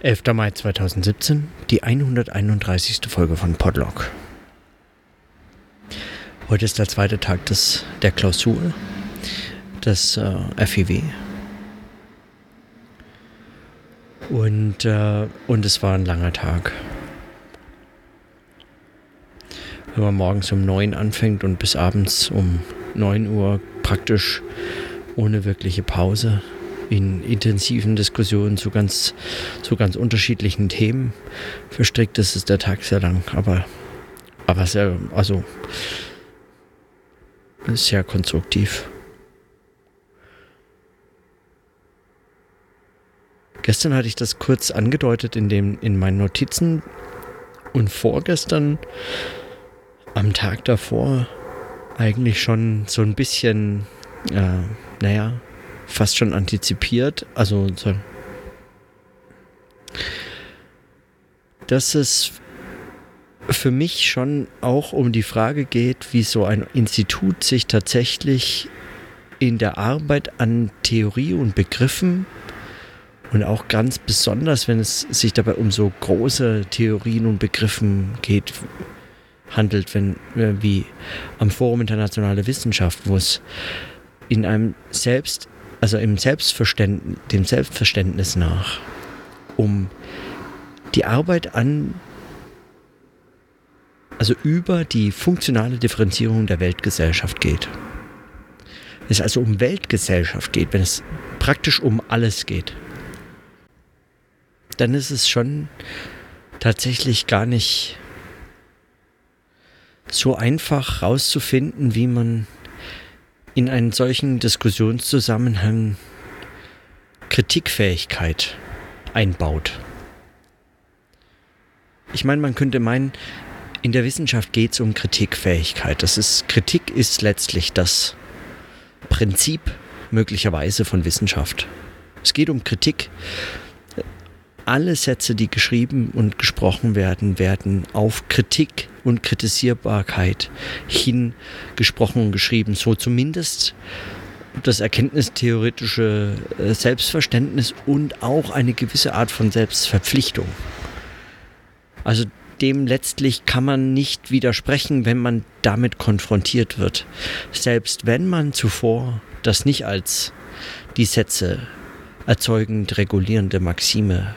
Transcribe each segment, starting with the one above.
11. Mai 2017, die 131. Folge von Podlog. Heute ist der zweite Tag des, der Klausur des äh, FIW. Und, äh, und es war ein langer Tag. Wenn man morgens um 9 anfängt und bis abends um 9 Uhr praktisch ohne wirkliche Pause in intensiven Diskussionen zu ganz, zu ganz unterschiedlichen Themen verstrickt ist, ist der Tag sehr lang, aber, aber sehr, also sehr konstruktiv. Gestern hatte ich das kurz angedeutet in, dem, in meinen Notizen und vorgestern, am Tag davor, eigentlich schon so ein bisschen, äh, naja, fast schon antizipiert. Also, dass es für mich schon auch um die Frage geht, wie so ein Institut sich tatsächlich in der Arbeit an Theorie und Begriffen und auch ganz besonders, wenn es sich dabei um so große Theorien und Begriffen geht, handelt, wenn äh, wie am Forum Internationale Wissenschaft, wo es in einem selbst also im Selbstverständnis, dem Selbstverständnis nach, um die Arbeit an, also über die funktionale Differenzierung der Weltgesellschaft geht. Wenn es also um Weltgesellschaft geht, wenn es praktisch um alles geht, dann ist es schon tatsächlich gar nicht so einfach rauszufinden, wie man in einen solchen Diskussionszusammenhang Kritikfähigkeit einbaut. Ich meine, man könnte meinen, in der Wissenschaft geht es um Kritikfähigkeit. Das ist, Kritik ist letztlich das Prinzip möglicherweise von Wissenschaft. Es geht um Kritik alle Sätze, die geschrieben und gesprochen werden, werden auf Kritik und Kritisierbarkeit hin gesprochen und geschrieben. So zumindest das erkenntnistheoretische äh, Selbstverständnis und auch eine gewisse Art von Selbstverpflichtung. Also dem letztlich kann man nicht widersprechen, wenn man damit konfrontiert wird. Selbst wenn man zuvor das nicht als die Sätze erzeugend regulierende Maxime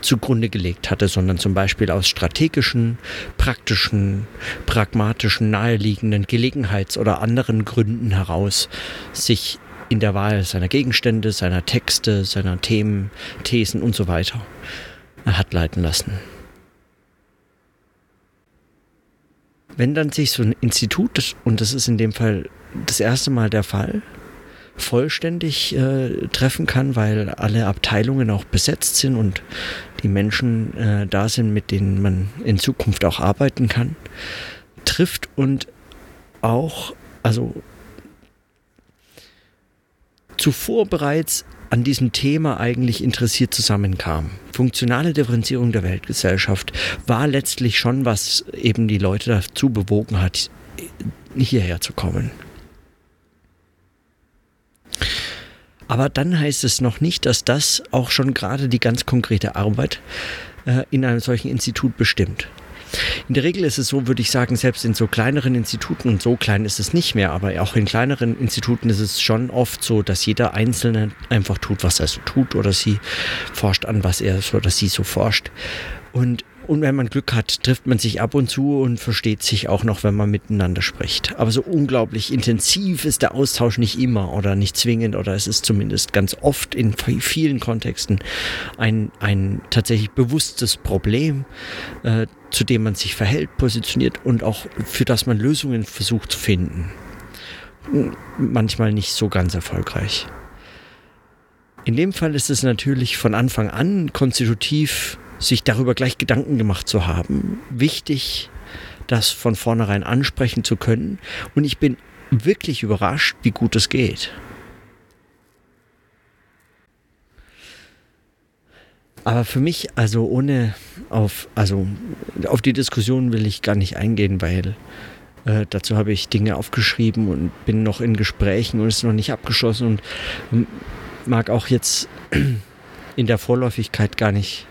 zugrunde gelegt hatte, sondern zum Beispiel aus strategischen, praktischen, pragmatischen, naheliegenden Gelegenheits- oder anderen Gründen heraus sich in der Wahl seiner Gegenstände, seiner Texte, seiner Themen, Thesen und so weiter hat leiten lassen. Wenn dann sich so ein Institut, und das ist in dem Fall das erste Mal der Fall, vollständig äh, treffen kann, weil alle Abteilungen auch besetzt sind und die Menschen äh, da sind, mit denen man in Zukunft auch arbeiten kann, trifft und auch, also zuvor bereits an diesem Thema eigentlich interessiert zusammenkam. Funktionale Differenzierung der Weltgesellschaft war letztlich schon, was eben die Leute dazu bewogen hat, hierher zu kommen. Aber dann heißt es noch nicht, dass das auch schon gerade die ganz konkrete Arbeit äh, in einem solchen Institut bestimmt. In der Regel ist es so, würde ich sagen, selbst in so kleineren Instituten, und so klein ist es nicht mehr, aber auch in kleineren Instituten ist es schon oft so, dass jeder Einzelne einfach tut, was er so tut oder sie forscht an, was er so oder sie so forscht. Und und wenn man Glück hat, trifft man sich ab und zu und versteht sich auch noch, wenn man miteinander spricht. Aber so unglaublich intensiv ist der Austausch nicht immer oder nicht zwingend oder es ist zumindest ganz oft in vielen Kontexten ein, ein tatsächlich bewusstes Problem, äh, zu dem man sich verhält, positioniert und auch für das man Lösungen versucht zu finden. Manchmal nicht so ganz erfolgreich. In dem Fall ist es natürlich von Anfang an konstitutiv sich darüber gleich Gedanken gemacht zu haben. Wichtig, das von vornherein ansprechen zu können. Und ich bin wirklich überrascht, wie gut es geht. Aber für mich, also ohne auf, also auf die Diskussion will ich gar nicht eingehen, weil äh, dazu habe ich Dinge aufgeschrieben und bin noch in Gesprächen und ist noch nicht abgeschlossen und mag auch jetzt in der Vorläufigkeit gar nicht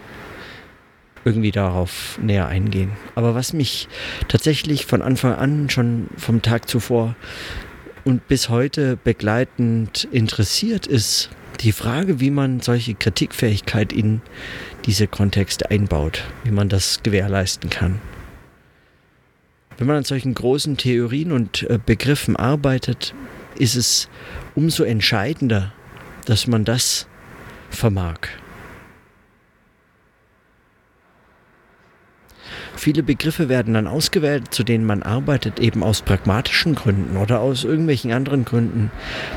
irgendwie darauf näher eingehen. Aber was mich tatsächlich von Anfang an, schon vom Tag zuvor und bis heute begleitend interessiert, ist die Frage, wie man solche Kritikfähigkeit in diese Kontexte einbaut, wie man das gewährleisten kann. Wenn man an solchen großen Theorien und äh, Begriffen arbeitet, ist es umso entscheidender, dass man das vermag. Viele Begriffe werden dann ausgewählt, zu denen man arbeitet, eben aus pragmatischen Gründen oder aus irgendwelchen anderen Gründen.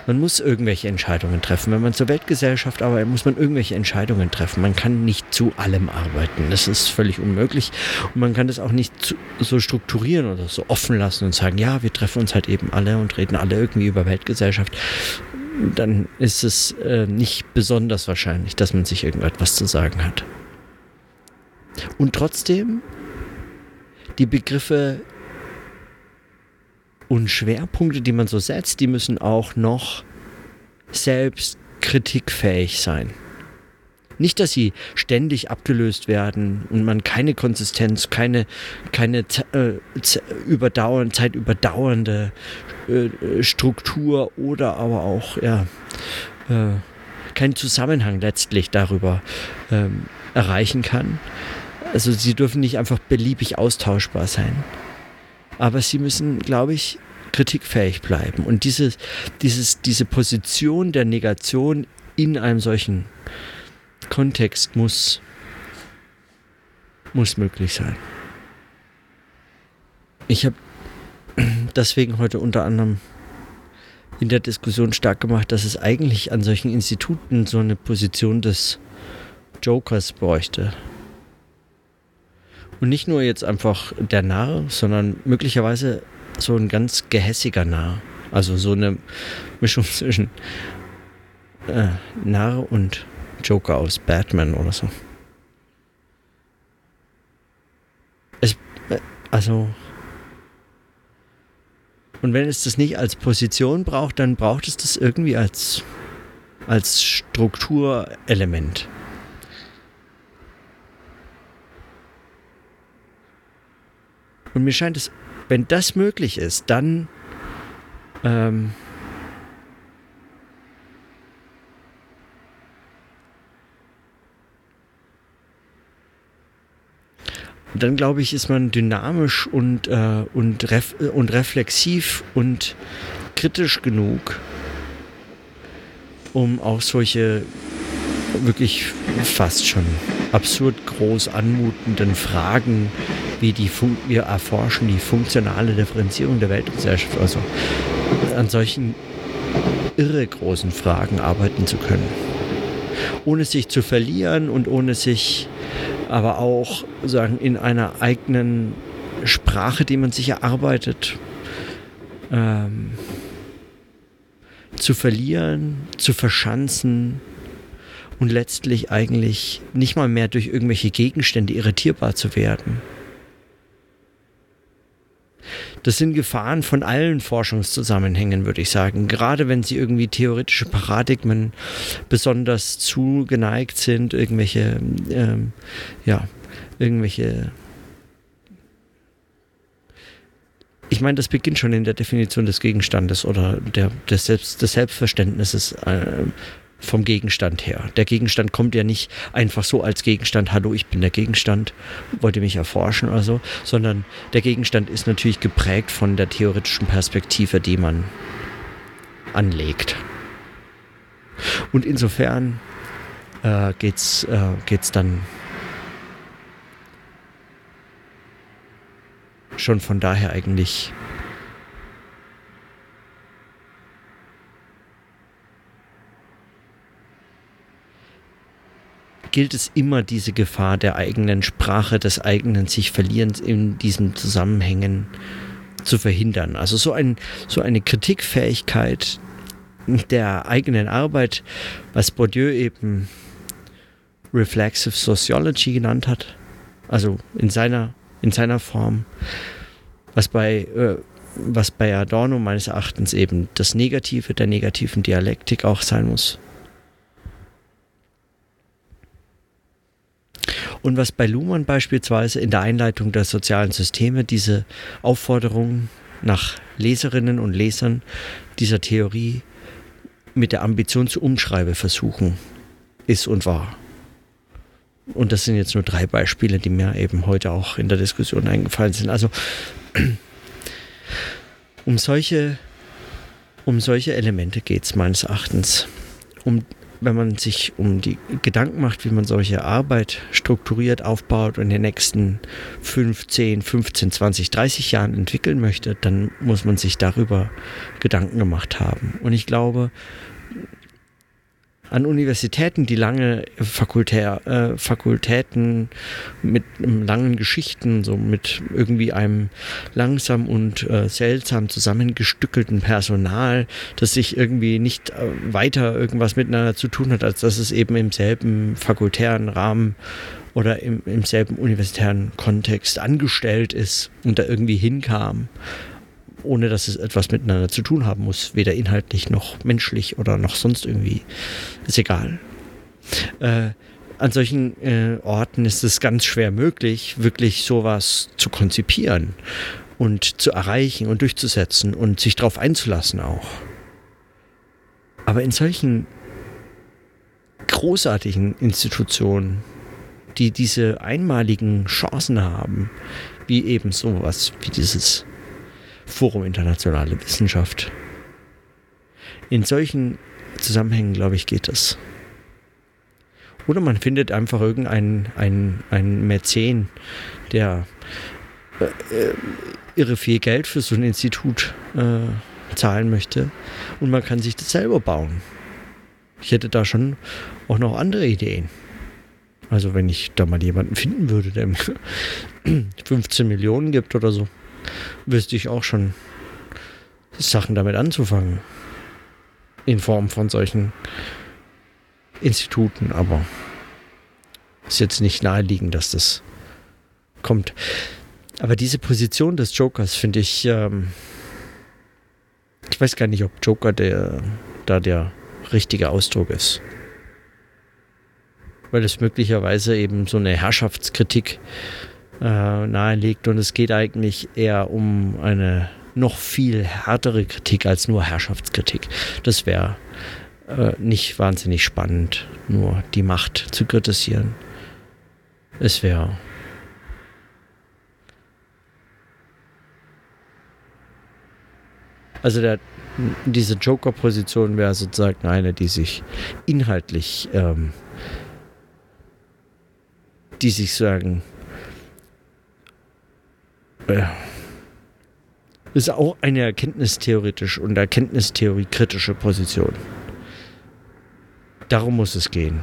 Man muss irgendwelche Entscheidungen treffen. Wenn man zur Weltgesellschaft arbeitet, muss man irgendwelche Entscheidungen treffen. Man kann nicht zu allem arbeiten. Das ist völlig unmöglich. Und man kann das auch nicht so strukturieren oder so offen lassen und sagen, ja, wir treffen uns halt eben alle und reden alle irgendwie über Weltgesellschaft dann ist es äh, nicht besonders wahrscheinlich, dass man sich irgendetwas zu sagen hat. Und trotzdem die Begriffe und Schwerpunkte, die man so setzt, die müssen auch noch selbst kritikfähig sein. Nicht, dass sie ständig abgelöst werden und man keine Konsistenz, keine, keine äh, überdauern, zeitüberdauernde äh, Struktur oder aber auch ja, äh, keinen Zusammenhang letztlich darüber ähm, erreichen kann, also sie dürfen nicht einfach beliebig austauschbar sein. Aber sie müssen, glaube ich, kritikfähig bleiben. Und diese, dieses, diese Position der Negation in einem solchen Kontext muss, muss möglich sein. Ich habe deswegen heute unter anderem in der Diskussion stark gemacht, dass es eigentlich an solchen Instituten so eine Position des Jokers bräuchte. Und nicht nur jetzt einfach der Narr, sondern möglicherweise so ein ganz gehässiger Narr. Also so eine Mischung zwischen äh, Narr und Joker aus Batman oder so. Es, äh, also. Und wenn es das nicht als Position braucht, dann braucht es das irgendwie als, als Strukturelement. Und mir scheint es, wenn das möglich ist, dann ähm, dann glaube ich, ist man dynamisch und, äh, und, ref und reflexiv und kritisch genug, um auch solche wirklich fast schon absurd groß anmutenden Fragen wie die Fun wir erforschen die funktionale Differenzierung der Weltgesellschaft, also an solchen irre großen Fragen arbeiten zu können. Ohne sich zu verlieren und ohne sich aber auch sagen in einer eigenen Sprache, die man sich erarbeitet, ähm, zu verlieren, zu verschanzen und letztlich eigentlich nicht mal mehr durch irgendwelche Gegenstände irritierbar zu werden. Das sind Gefahren von allen Forschungszusammenhängen, würde ich sagen. Gerade wenn sie irgendwie theoretische Paradigmen besonders zugeneigt sind, irgendwelche, ähm, ja, irgendwelche ich meine, das beginnt schon in der Definition des Gegenstandes oder der, des, Selbst, des Selbstverständnisses äh, vom Gegenstand her. Der Gegenstand kommt ja nicht einfach so als Gegenstand, hallo, ich bin der Gegenstand, wollt ihr mich erforschen oder so, sondern der Gegenstand ist natürlich geprägt von der theoretischen Perspektive, die man anlegt. Und insofern äh, geht's, äh, geht's dann schon von daher eigentlich gilt es immer, diese Gefahr der eigenen Sprache, des eigenen sich Verlierens in diesen Zusammenhängen zu verhindern. Also so, ein, so eine Kritikfähigkeit der eigenen Arbeit, was Bourdieu eben Reflexive Sociology genannt hat, also in seiner, in seiner Form, was bei, äh, was bei Adorno meines Erachtens eben das Negative der negativen Dialektik auch sein muss. Und was bei Luhmann beispielsweise in der Einleitung der sozialen Systeme diese Aufforderung nach Leserinnen und Lesern dieser Theorie mit der Ambition zu umschreiben versuchen, ist und war. Und das sind jetzt nur drei Beispiele, die mir eben heute auch in der Diskussion eingefallen sind. Also um solche, um solche Elemente geht es meines Erachtens. Um, wenn man sich um die Gedanken macht, wie man solche Arbeit strukturiert aufbaut und in den nächsten 15, 15, 20, 30 Jahren entwickeln möchte, dann muss man sich darüber Gedanken gemacht haben. Und ich glaube, an Universitäten, die lange Fakultä äh, Fakultäten mit langen Geschichten, so mit irgendwie einem langsam und äh, seltsam zusammengestückelten Personal, das sich irgendwie nicht äh, weiter irgendwas miteinander zu tun hat, als dass es eben im selben fakultären Rahmen oder im, im selben universitären Kontext angestellt ist und da irgendwie hinkam ohne dass es etwas miteinander zu tun haben muss, weder inhaltlich noch menschlich oder noch sonst irgendwie. Ist egal. Äh, an solchen äh, Orten ist es ganz schwer möglich, wirklich sowas zu konzipieren und zu erreichen und durchzusetzen und sich darauf einzulassen auch. Aber in solchen großartigen Institutionen, die diese einmaligen Chancen haben, wie eben sowas wie dieses Forum Internationale Wissenschaft. In solchen Zusammenhängen, glaube ich, geht das. Oder man findet einfach irgendeinen einen, einen Mäzen, der äh, äh, irre viel Geld für so ein Institut äh, zahlen möchte und man kann sich das selber bauen. Ich hätte da schon auch noch andere Ideen. Also wenn ich da mal jemanden finden würde, der mir 15 Millionen gibt oder so wüsste ich auch schon Sachen damit anzufangen. In Form von solchen Instituten, aber ist jetzt nicht naheliegend, dass das kommt. Aber diese Position des Jokers finde ich, ähm, ich weiß gar nicht, ob Joker der, da der richtige Ausdruck ist. Weil es möglicherweise eben so eine Herrschaftskritik äh, nahelegt. Und es geht eigentlich eher um eine noch viel härtere Kritik als nur Herrschaftskritik. Das wäre äh, nicht wahnsinnig spannend, nur die Macht zu kritisieren. Es wäre Also der, diese Joker-Position wäre sozusagen eine, die sich inhaltlich, ähm, die sich sagen, ist auch eine erkenntnistheoretisch und Erkenntnistheorie kritische Position. Darum muss es gehen.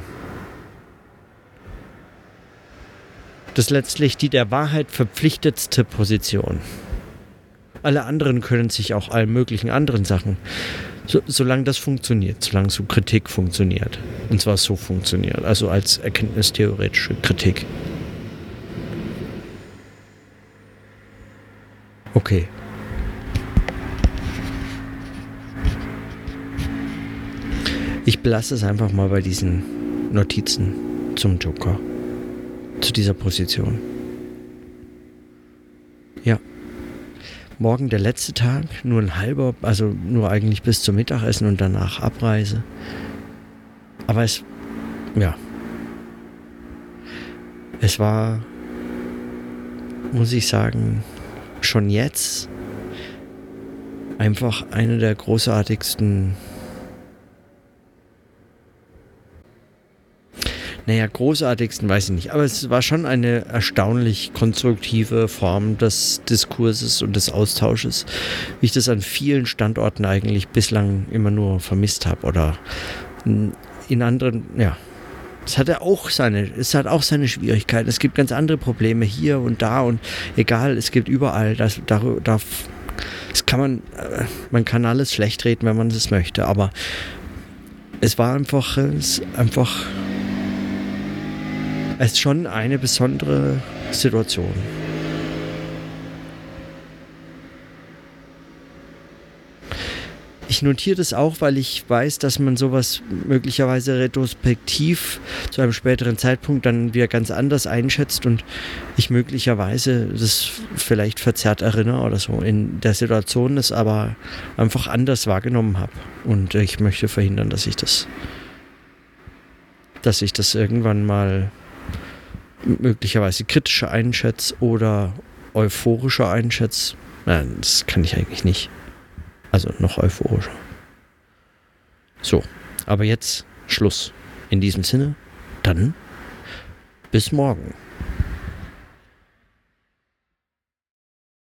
Das ist letztlich die der Wahrheit verpflichtetste Position. Alle anderen können sich auch allen möglichen anderen Sachen, so, solange das funktioniert, solange so Kritik funktioniert. Und zwar so funktioniert, also als erkenntnistheoretische Kritik. Okay. Ich belasse es einfach mal bei diesen Notizen zum Joker. Zu dieser Position. Ja. Morgen der letzte Tag, nur ein halber, also nur eigentlich bis zum Mittagessen und danach Abreise. Aber es, ja. Es war, muss ich sagen, schon jetzt einfach eine der großartigsten naja, großartigsten weiß ich nicht, aber es war schon eine erstaunlich konstruktive Form des Diskurses und des Austausches, wie ich das an vielen Standorten eigentlich bislang immer nur vermisst habe oder in anderen, ja, es hat auch seine, es hat auch seine Schwierigkeiten. Es gibt ganz andere Probleme hier und da und egal, es gibt überall, das, da, da, das kann man, äh, man kann alles schlecht reden, wenn man es möchte, aber es war einfach, es einfach, es ist schon eine besondere Situation. Ich notiere das auch, weil ich weiß, dass man sowas möglicherweise retrospektiv zu einem späteren Zeitpunkt dann wieder ganz anders einschätzt und ich möglicherweise das vielleicht verzerrt erinnere oder so in der Situation es aber einfach anders wahrgenommen habe. Und ich möchte verhindern, dass ich das, dass ich das irgendwann mal möglicherweise kritischer einschätze oder euphorischer einschätze. Nein, das kann ich eigentlich nicht. Also noch euphorischer. So, aber jetzt Schluss. In diesem Sinne, dann bis morgen.